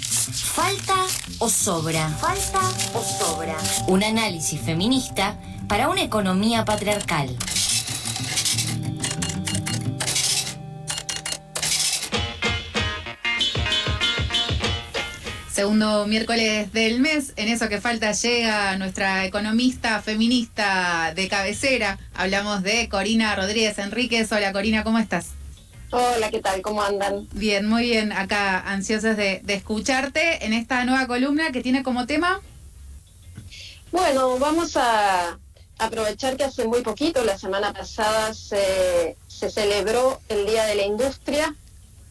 ¿Falta o sobra? ¿Falta o sobra? Un análisis feminista para una economía patriarcal. Segundo miércoles del mes, en eso que falta llega nuestra economista feminista de cabecera. Hablamos de Corina Rodríguez Enríquez. Hola Corina, ¿cómo estás? Hola, ¿qué tal? ¿Cómo andan? Bien, muy bien. Acá ansiosas de, escucharte en esta nueva columna que tiene como tema. Bueno, vamos a aprovechar que hace muy poquito, la semana pasada, se, se celebró el Día de la Industria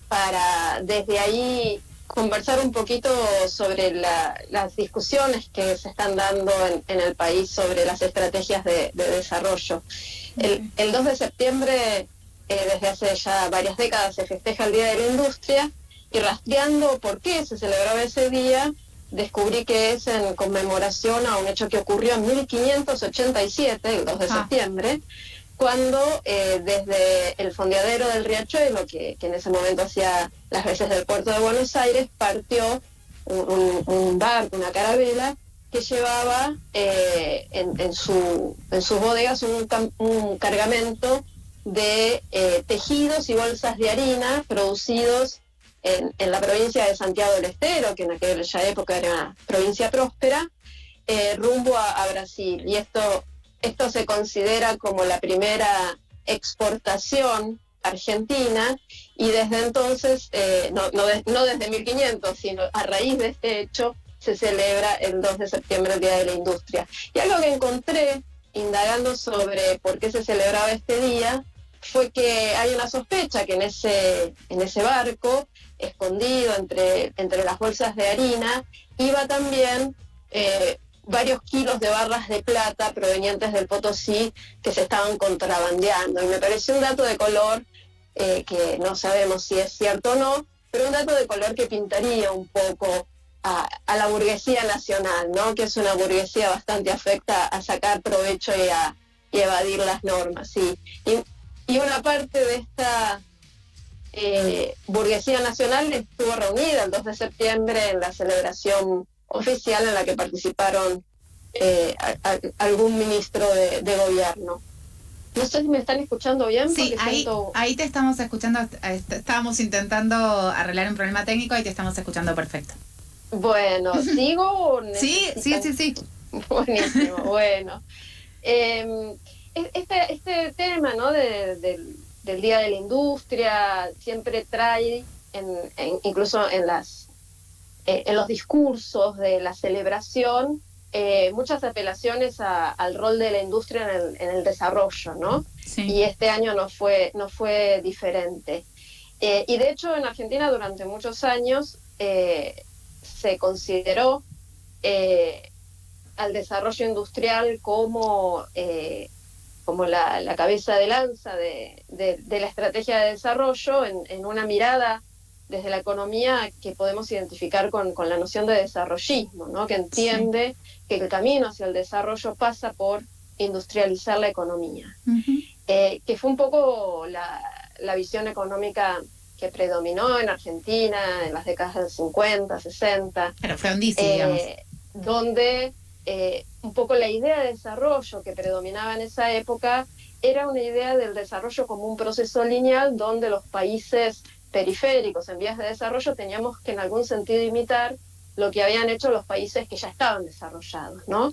para desde ahí conversar un poquito sobre las discusiones que se están dando en, el país sobre las estrategias de, desarrollo. El, 2 de septiembre, eh, desde hace ya varias décadas, se festeja el Día de la Industria y rastreando por qué se celebraba ese día, descubrí que es en conmemoración a un hecho que ocurrió en 1587, el 2 de septiembre, cuando eh, desde el fondeadero del Riachuelo, que, en ese momento hacía las veces del puerto de Buenos Aires, partió un, barco, una carabela, que llevaba eh, en, su, en sus bodegas un, cargamento de eh, tejidos y bolsas de harina producidos en, la provincia de Santiago del Estero, que en aquella época era una provincia próspera, rumbo a Brasil. Y esto esto se considera como la primera exportación argentina y desde entonces, eh, no, desde 1500, sino a raíz de este hecho, se celebra el 2 de septiembre el Día de la Industria. Y algo que encontré indagando sobre por qué se celebraba este día fue que hay una sospecha que en ese, en ese barco, escondido entre, entre las bolsas de harina, iba también eh, varios kilos de barras de plata provenientes del Potosí que se estaban contrabandeando. Y me pareció un dato de color eh, que no sabemos si es cierto o no, pero un dato de color que pintaría un poco a, la burguesía nacional, ¿no? que es una burguesía bastante afecta a sacar provecho y a evadir las normas. Una parte de esta eh, burguesía nacional estuvo reunida el 2 de septiembre en la celebración oficial en la que participaron eh, algún ministro de, gobierno. No sé si me están escuchando bien. Sí, ahí, te estamos escuchando. Estábamos intentando arreglar un problema técnico y te estamos escuchando perfecto. Bueno, ¿sigo? sí, sí, sí, sí. Buenísimo, bueno. Em, este, este tema ¿no? del Día de la Industria siempre trae, incluso en las eh, en los discursos de la celebración eh, muchas apelaciones al rol de la industria en el, desarrollo, ¿no? Y este año no fue, no fue diferente. Eh, y de hecho en Argentina durante muchos años se consideró al desarrollo industrial como, como la, cabeza de lanza de, la estrategia de desarrollo en, en una mirada desde la economía que podemos identificar con, la noción de desarrollismo, ¿no? que entiende que el camino hacia el desarrollo pasa por industrializar la economía, eh, que fue un poco la, visión económica que predominó en Argentina en las décadas del 50, 60. Pero fue un eh, Donde eh, un poco la idea de desarrollo que predominaba en esa época era una idea del desarrollo como un proceso lineal donde los países periféricos en vías de desarrollo teníamos que en algún sentido imitar lo que habían hecho los países que ya estaban desarrollados, ¿no?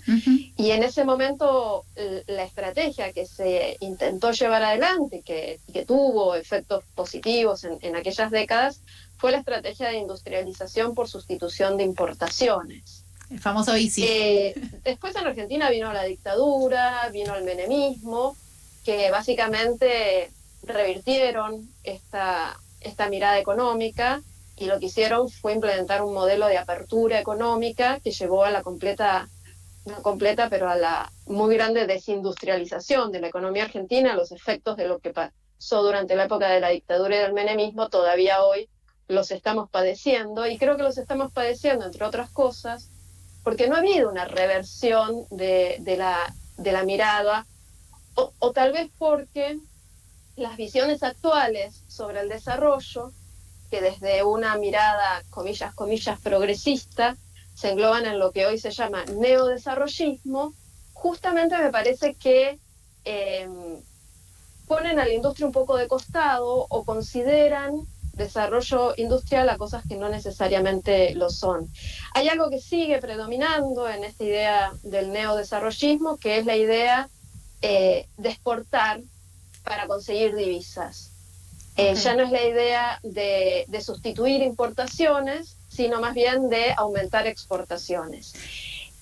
Y en ese momento la estrategia que se intentó llevar adelante, que, que tuvo efectos positivos en, aquellas décadas, fue la estrategia de industrialización por sustitución de importaciones. El famoso ICI. Eh, después en Argentina vino la dictadura, vino el menemismo, que básicamente revirtieron esta esta mirada económica y lo que hicieron fue implementar un modelo de apertura económica que llevó a la completa, no completa, pero a la muy grande desindustrialización de la economía argentina, los efectos de lo que pasó durante la época de la dictadura y del menemismo todavía hoy los estamos padeciendo y creo que los estamos padeciendo, entre otras cosas, porque no ha habido una reversión de, la, de la mirada, o, o tal vez porque las visiones actuales sobre el desarrollo que desde una mirada, comillas, comillas, progresista, se engloban en lo que hoy se llama neodesarrollismo, justamente me parece que eh, ponen a la industria un poco de costado o consideran desarrollo industrial a cosas que no necesariamente lo son. Hay algo que sigue predominando en esta idea del neodesarrollismo, que es la idea eh, de exportar para conseguir divisas. Eh, ya no es la idea de, de sustituir importaciones, sino más bien de aumentar exportaciones.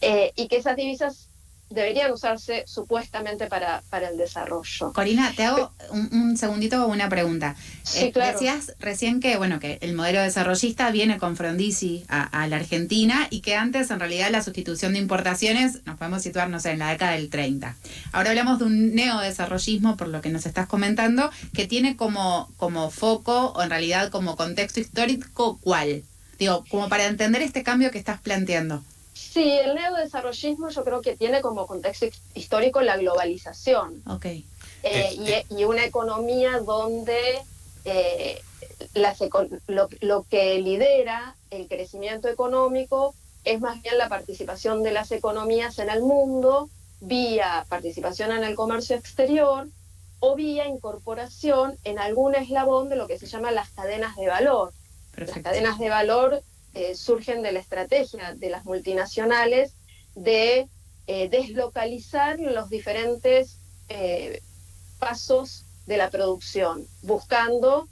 Eh, y que esas divisas deberían usarse supuestamente para, para el desarrollo. Corina, te hago un, segundito una pregunta. Sí, eh, claro. Decías recién que bueno que el modelo desarrollista viene con Frondizi a, la Argentina y que antes en realidad la sustitución de importaciones nos podemos situarnos en la década del 30. Ahora hablamos de un neodesarrollismo, por lo que nos estás comentando, que tiene como, como foco o en realidad como contexto histórico cuál. Digo, como para entender este cambio que estás planteando. Sí, el neodesarrollismo yo creo que tiene como contexto histórico la globalización. Okay. Eh, y, una economía donde eh, lo, que lidera el crecimiento económico es más bien la participación de las economías en el mundo vía participación en el comercio exterior o vía incorporación en algún eslabón de lo que se llama las cadenas de valor. Las cadenas de valor eh, surgen de la estrategia de las multinacionales de eh, deslocalizar los diferentes eh, pasos de la producción, buscando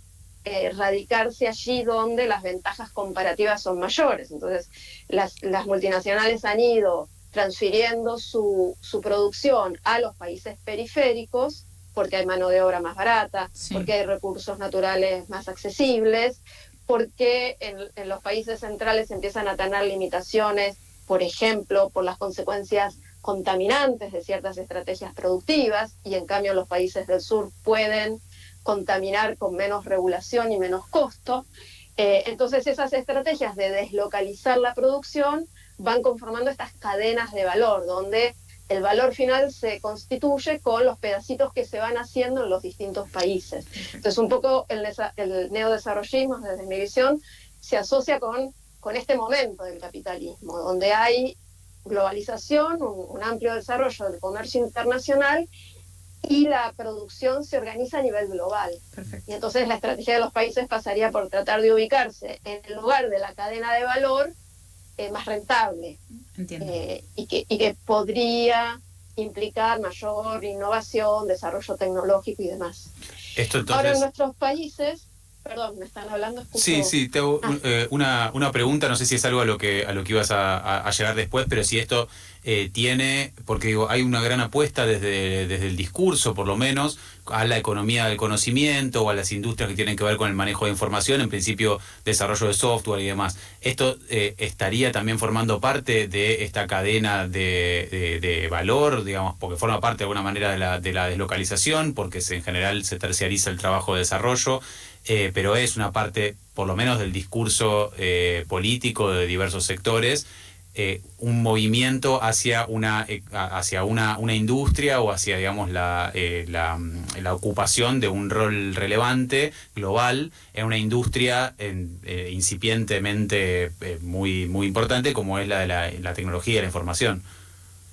radicarse allí donde las ventajas comparativas son mayores. Entonces, las, multinacionales han ido transfiriendo su, su, producción a los países periféricos porque hay mano de obra más barata, porque hay recursos naturales más accesibles, porque en, en los países centrales empiezan a tener limitaciones, por ejemplo, por las consecuencias contaminantes de ciertas estrategias productivas y en cambio los países del sur pueden contaminar con menos regulación y menos costo. Eh, entonces esas estrategias de deslocalizar la producción van conformando estas cadenas de valor, donde el valor final se constituye con los pedacitos que se van haciendo en los distintos países. Entonces, un poco el, el neodesarrollismo, desde mi visión, se asocia con, con este momento del capitalismo, donde hay globalización, un, amplio desarrollo del comercio internacional y la producción se organiza a nivel global. Y entonces la estrategia de los países pasaría por tratar de ubicarse en el lugar de la cadena de valor eh, más rentable eh, y, que, y que podría implicar mayor innovación, desarrollo tecnológico y demás. Esto entonces... Ahora en nuestros países Perdón, me están hablando. Sí, sí, te hago ah. eh, una, una, pregunta, no sé si es algo a lo que, a lo que ibas a, llegar después, pero si esto eh, tiene, porque digo, hay una gran apuesta desde, desde el discurso, por lo menos, a la economía del conocimiento o a las industrias que tienen que ver con el manejo de información, en principio desarrollo de software y demás. ¿Esto eh, estaría también formando parte de esta cadena de, de, valor, digamos, porque forma parte de alguna manera de la, de la deslocalización, porque se, en general se terciariza el trabajo de desarrollo? Eh, pero es una parte, por lo menos, del discurso eh, político de diversos sectores, eh, un movimiento hacia una hacia una, una, industria o hacia digamos la, la, la, ocupación de un rol relevante global en una industria incipientemente muy muy importante como es la de la, la tecnología y la información.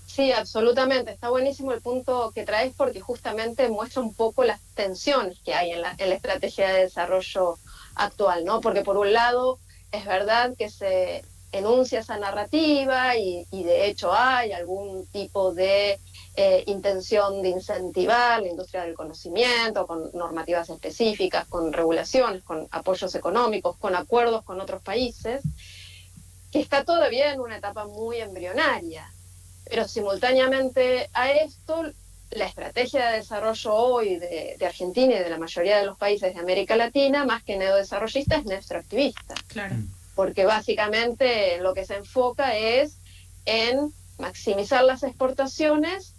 Sí, absolutamente. Está buenísimo el punto que traes porque justamente muestra un poco las tensiones que hay en la, estrategia de desarrollo actual, ¿no? Porque por un lado es verdad que se enuncia esa narrativa y, de hecho hay algún tipo de eh, intención de incentivar la industria del conocimiento con normativas específicas, con regulaciones, con apoyos económicos, con acuerdos con otros países, que está todavía en una etapa muy embrionaria. Pero simultáneamente a esto, la estrategia de desarrollo hoy de, Argentina y de la mayoría de los países de América Latina, más que neodesarrollista, es neoextractivista. Claro. Porque básicamente lo que se enfoca es en maximizar las exportaciones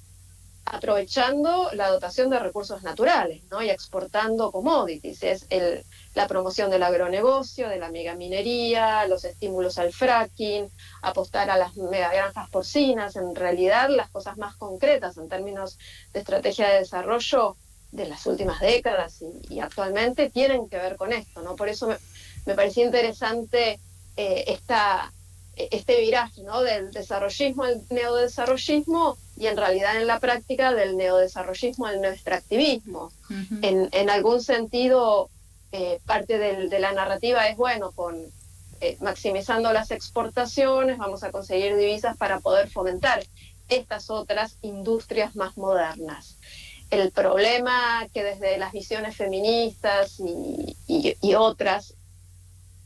aprovechando la dotación de recursos naturales ¿no? y exportando commodities. Es el, la promoción del agronegocio, de la megaminería, los estímulos al fracking, apostar a las megagranjas porcinas, en realidad las cosas más concretas en términos de estrategia de desarrollo de las últimas décadas y, actualmente tienen que ver con esto, ¿no? Por eso me parecía interesante eh, esta, este viraje ¿no? del desarrollismo al neodesarrollismo y en realidad en la práctica del neodesarrollismo al neoextractivismo. en, en, algún sentido, eh, parte de la narrativa es, bueno, con eh, maximizando las exportaciones vamos a conseguir divisas para poder fomentar estas otras industrias más modernas. El problema que desde las visiones feministas y, otras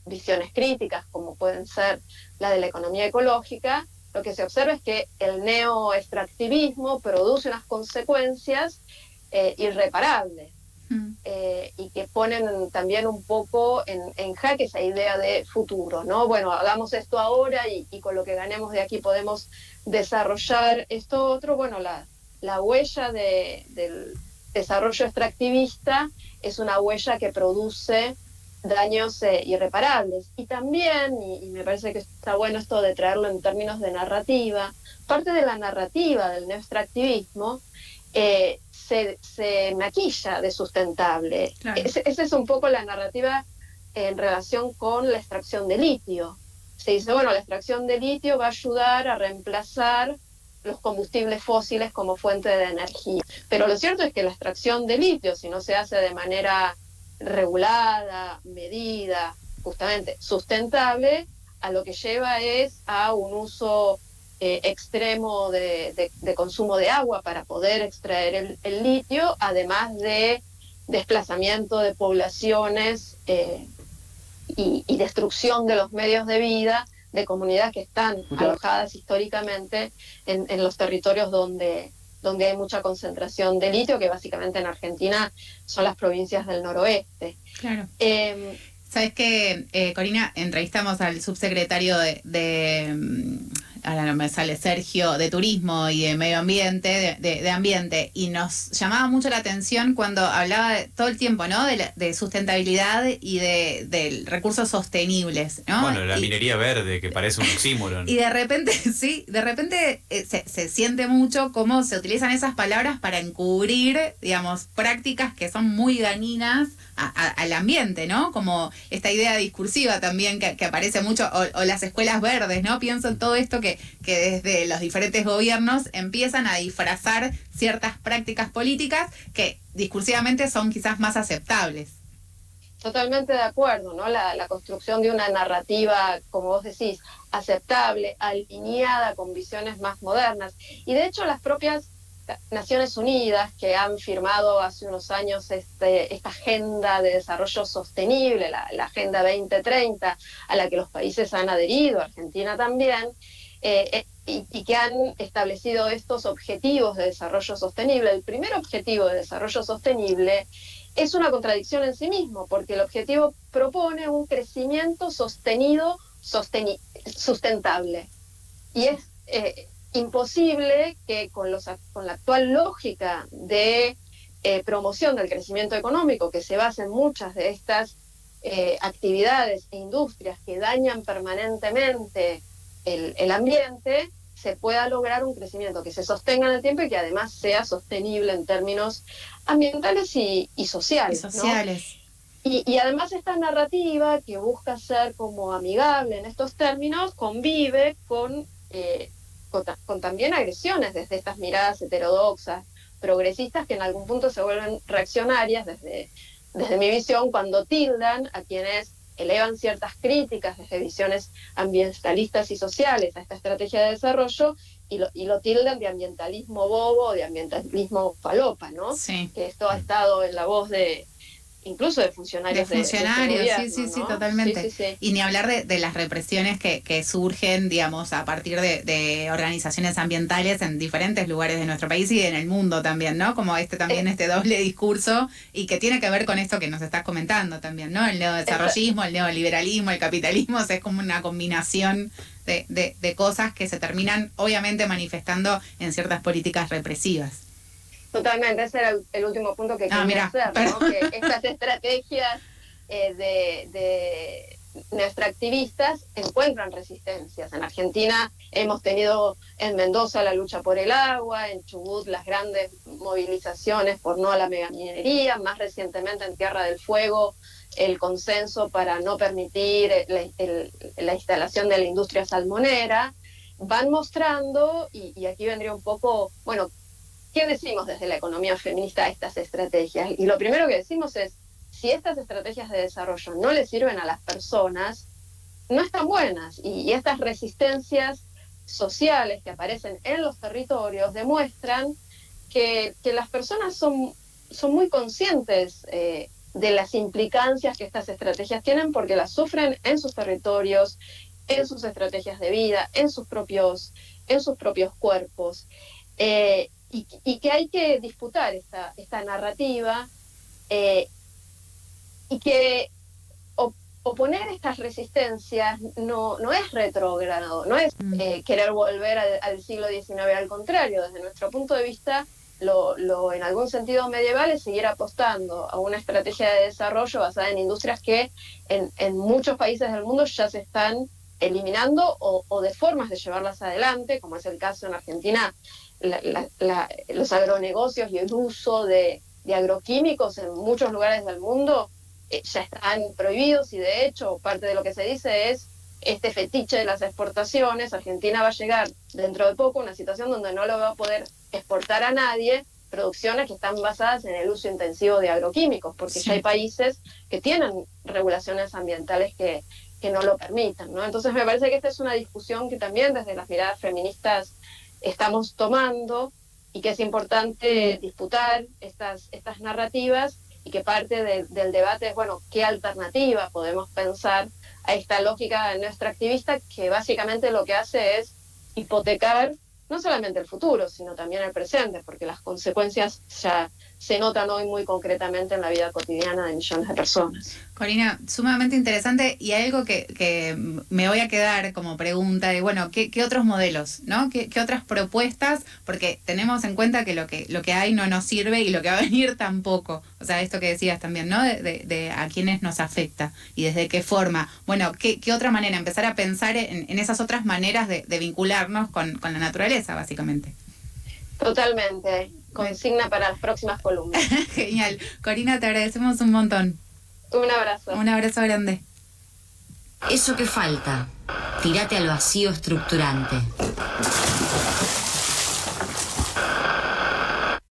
visiones críticas, como pueden ser la de la economía ecológica, lo que se observa es que el neoextractivismo produce unas consecuencias eh, irreparables mm. eh, y que ponen también un poco en, jaque esa idea de futuro, ¿no? Bueno, hagamos esto ahora y, con lo que ganemos de aquí podemos desarrollar esto otro. Bueno, la, la huella del desarrollo extractivista es una huella que produce daños eh, irreparables. Y también, y, me parece que está bueno esto de traerlo en términos de narrativa, parte de la narrativa del neoextractivismo eh, se, se, maquilla de sustentable. Esa es un poco la narrativa en relación con la extracción de litio. Se dice, bueno, la extracción de litio va a ayudar a reemplazar los combustibles fósiles como fuente de energía. Pero lo cierto es que la extracción de litio, si no se hace de manera regulada, medida, justamente sustentable, a lo que lleva es a un uso eh, extremo de, consumo de agua para poder extraer el, litio, además de desplazamiento de poblaciones eh, y, destrucción de los medios de vida de comunidades que están alojadas históricamente en los territorios donde, donde hay mucha concentración de litio, que básicamente en Argentina son las provincias del noroeste. Claro. Em, Sabes que, eh, Corina, entrevistamos al subsecretario de, ahora no me sale Sergio, de Turismo y de Medio Ambiente, de, Ambiente, y nos llamaba mucho la atención cuando hablaba todo el tiempo, ¿no? De, sustentabilidad y de, recursos sostenibles, ¿no? Bueno, la minería verde, que parece un oxímoron. Y de repente, sí, de repente eh, se, siente mucho cómo se utilizan esas palabras para encubrir, digamos, prácticas que son muy dañinas al ambiente, ¿no? Como esta idea discursiva también que, aparece mucho, o, las escuelas verdes, ¿no? Pienso en todo esto que, que desde los diferentes gobiernos empiezan a disfrazar ciertas prácticas políticas que discursivamente son quizás más aceptables. Totalmente de acuerdo, ¿no? La, la construcción de una narrativa, como vos decís, aceptable, alineada con visiones más modernas. Y de hecho las propias Naciones Unidas, que han firmado hace unos años este, esta agenda de desarrollo sostenible, la, Agenda 2030, a la que los países han adherido, Argentina también, eh, eh, y, que han establecido estos objetivos de desarrollo sostenible. El primer objetivo de desarrollo sostenible es una contradicción en sí mismo, porque el objetivo propone un crecimiento sostenido, sustentable. Y es eh, imposible que con, los, con la actual lógica de promoción del crecimiento económico, que se basa en muchas de estas actividades e industrias que dañan permanentemente el, ambiente, se pueda lograr un crecimiento que se sostenga en el tiempo y que además sea sostenible en términos ambientales y, sociales. sociales. Y, y, además esta narrativa que busca ser como amigable en estos términos convive con eh, con, también agresiones desde estas miradas heterodoxas, progresistas, que en algún punto se vuelven reaccionarias desde, desde mi visión cuando tildan a quienes elevan ciertas críticas desde visiones ambientalistas y sociales a esta estrategia de desarrollo y lo, y lo tildan de ambientalismo bobo o de ambientalismo falopa, ¿no? Que esto ha estado en la voz de, incluso de funcionarios. De funcionarios, sí, sí, sí, totalmente. y ni hablar de, las represiones que, que, surgen, digamos, a partir de, organizaciones ambientales en diferentes lugares de nuestro país y en el mundo también, ¿no? Como este también, eh. este doble discurso y que tiene que ver con esto que nos estás comentando también, ¿no? El neodesarrollismo, el neoliberalismo, el capitalismo, es como una combinación de, de, de cosas que se terminan obviamente manifestando en ciertas políticas represivas. Totalmente, ese era el, último punto que ah, quería hacer, ¿no? que estas estrategias eh, de, de extractivistas encuentran resistencias. En Argentina hemos tenido en Mendoza la lucha por el agua, en Chubut las grandes movilizaciones por no a la megaminería, más recientemente en Tierra del Fuego el consenso para no permitir la, instalación de la industria salmonera, van mostrando, y, aquí vendría un poco, bueno, ¿qué decimos desde la economía feminista a estas estrategias? Y lo primero que decimos es, si estas estrategias de desarrollo no le sirven a las personas, no están buenas. Y, estas resistencias sociales que aparecen en los territorios demuestran que, las personas son, son muy conscientes eh, de las implicancias que estas estrategias tienen porque las sufren en sus territorios, en sus estrategias de vida, en sus propios, en sus propios cuerpos. Eh, y, que hay que disputar esta, esta narrativa eh, y que oponer estas resistencias no, no es retrógrado, no es mm. eh, querer volver al, al siglo XIX, al contrario, desde nuestro punto de vista, lo, lo, en algún sentido medieval es seguir apostando a una estrategia de desarrollo basada en industrias que en, en muchos países del mundo ya se están eliminando o, o, de formas de llevarlas adelante, como es el caso en Argentina, los agronegocios y el uso de, de, agroquímicos en muchos lugares del mundo eh, ya están prohibidos y de hecho parte de lo que se dice es este fetiche de las exportaciones, Argentina va a llegar dentro de poco a una situación donde no lo va a poder exportar a nadie producciones que están basadas en el uso intensivo de agroquímicos, porque ya hay países que tienen regulaciones ambientales que, que no lo permitan. ¿no? Entonces me parece que esta es una discusión que también desde las miradas feministas estamos tomando y que es importante disputar estas, estas narrativas y que parte del debate es, bueno, ¿qué alternativa podemos pensar a esta lógica nuestra activista que básicamente lo que hace es hipotecar no solamente el futuro, sino también el presente, porque las consecuencias ya se notan hoy muy concretamente en la vida cotidiana de millones de personas. Corina, sumamente interesante y algo que, que me voy a quedar como pregunta de, bueno, ¿qué, qué otros modelos, no? ¿Qué, ¿Qué, otras propuestas? Porque tenemos en cuenta que lo, que lo que hay no nos sirve y lo que va a venir tampoco. O sea, esto que decías también, ¿no? De, de, a quienes nos afecta y desde qué forma. Bueno, ¿qué, qué otra manera? Empezar a pensar en, en esas otras maneras de, de vincularnos con, con la naturaleza, básicamente. Totalmente consigna para las próximas columnas. Genial. Corina, te agradecemos un montón. Un abrazo. Un abrazo grande. Eso que falta. Tírate al vacío estructurante.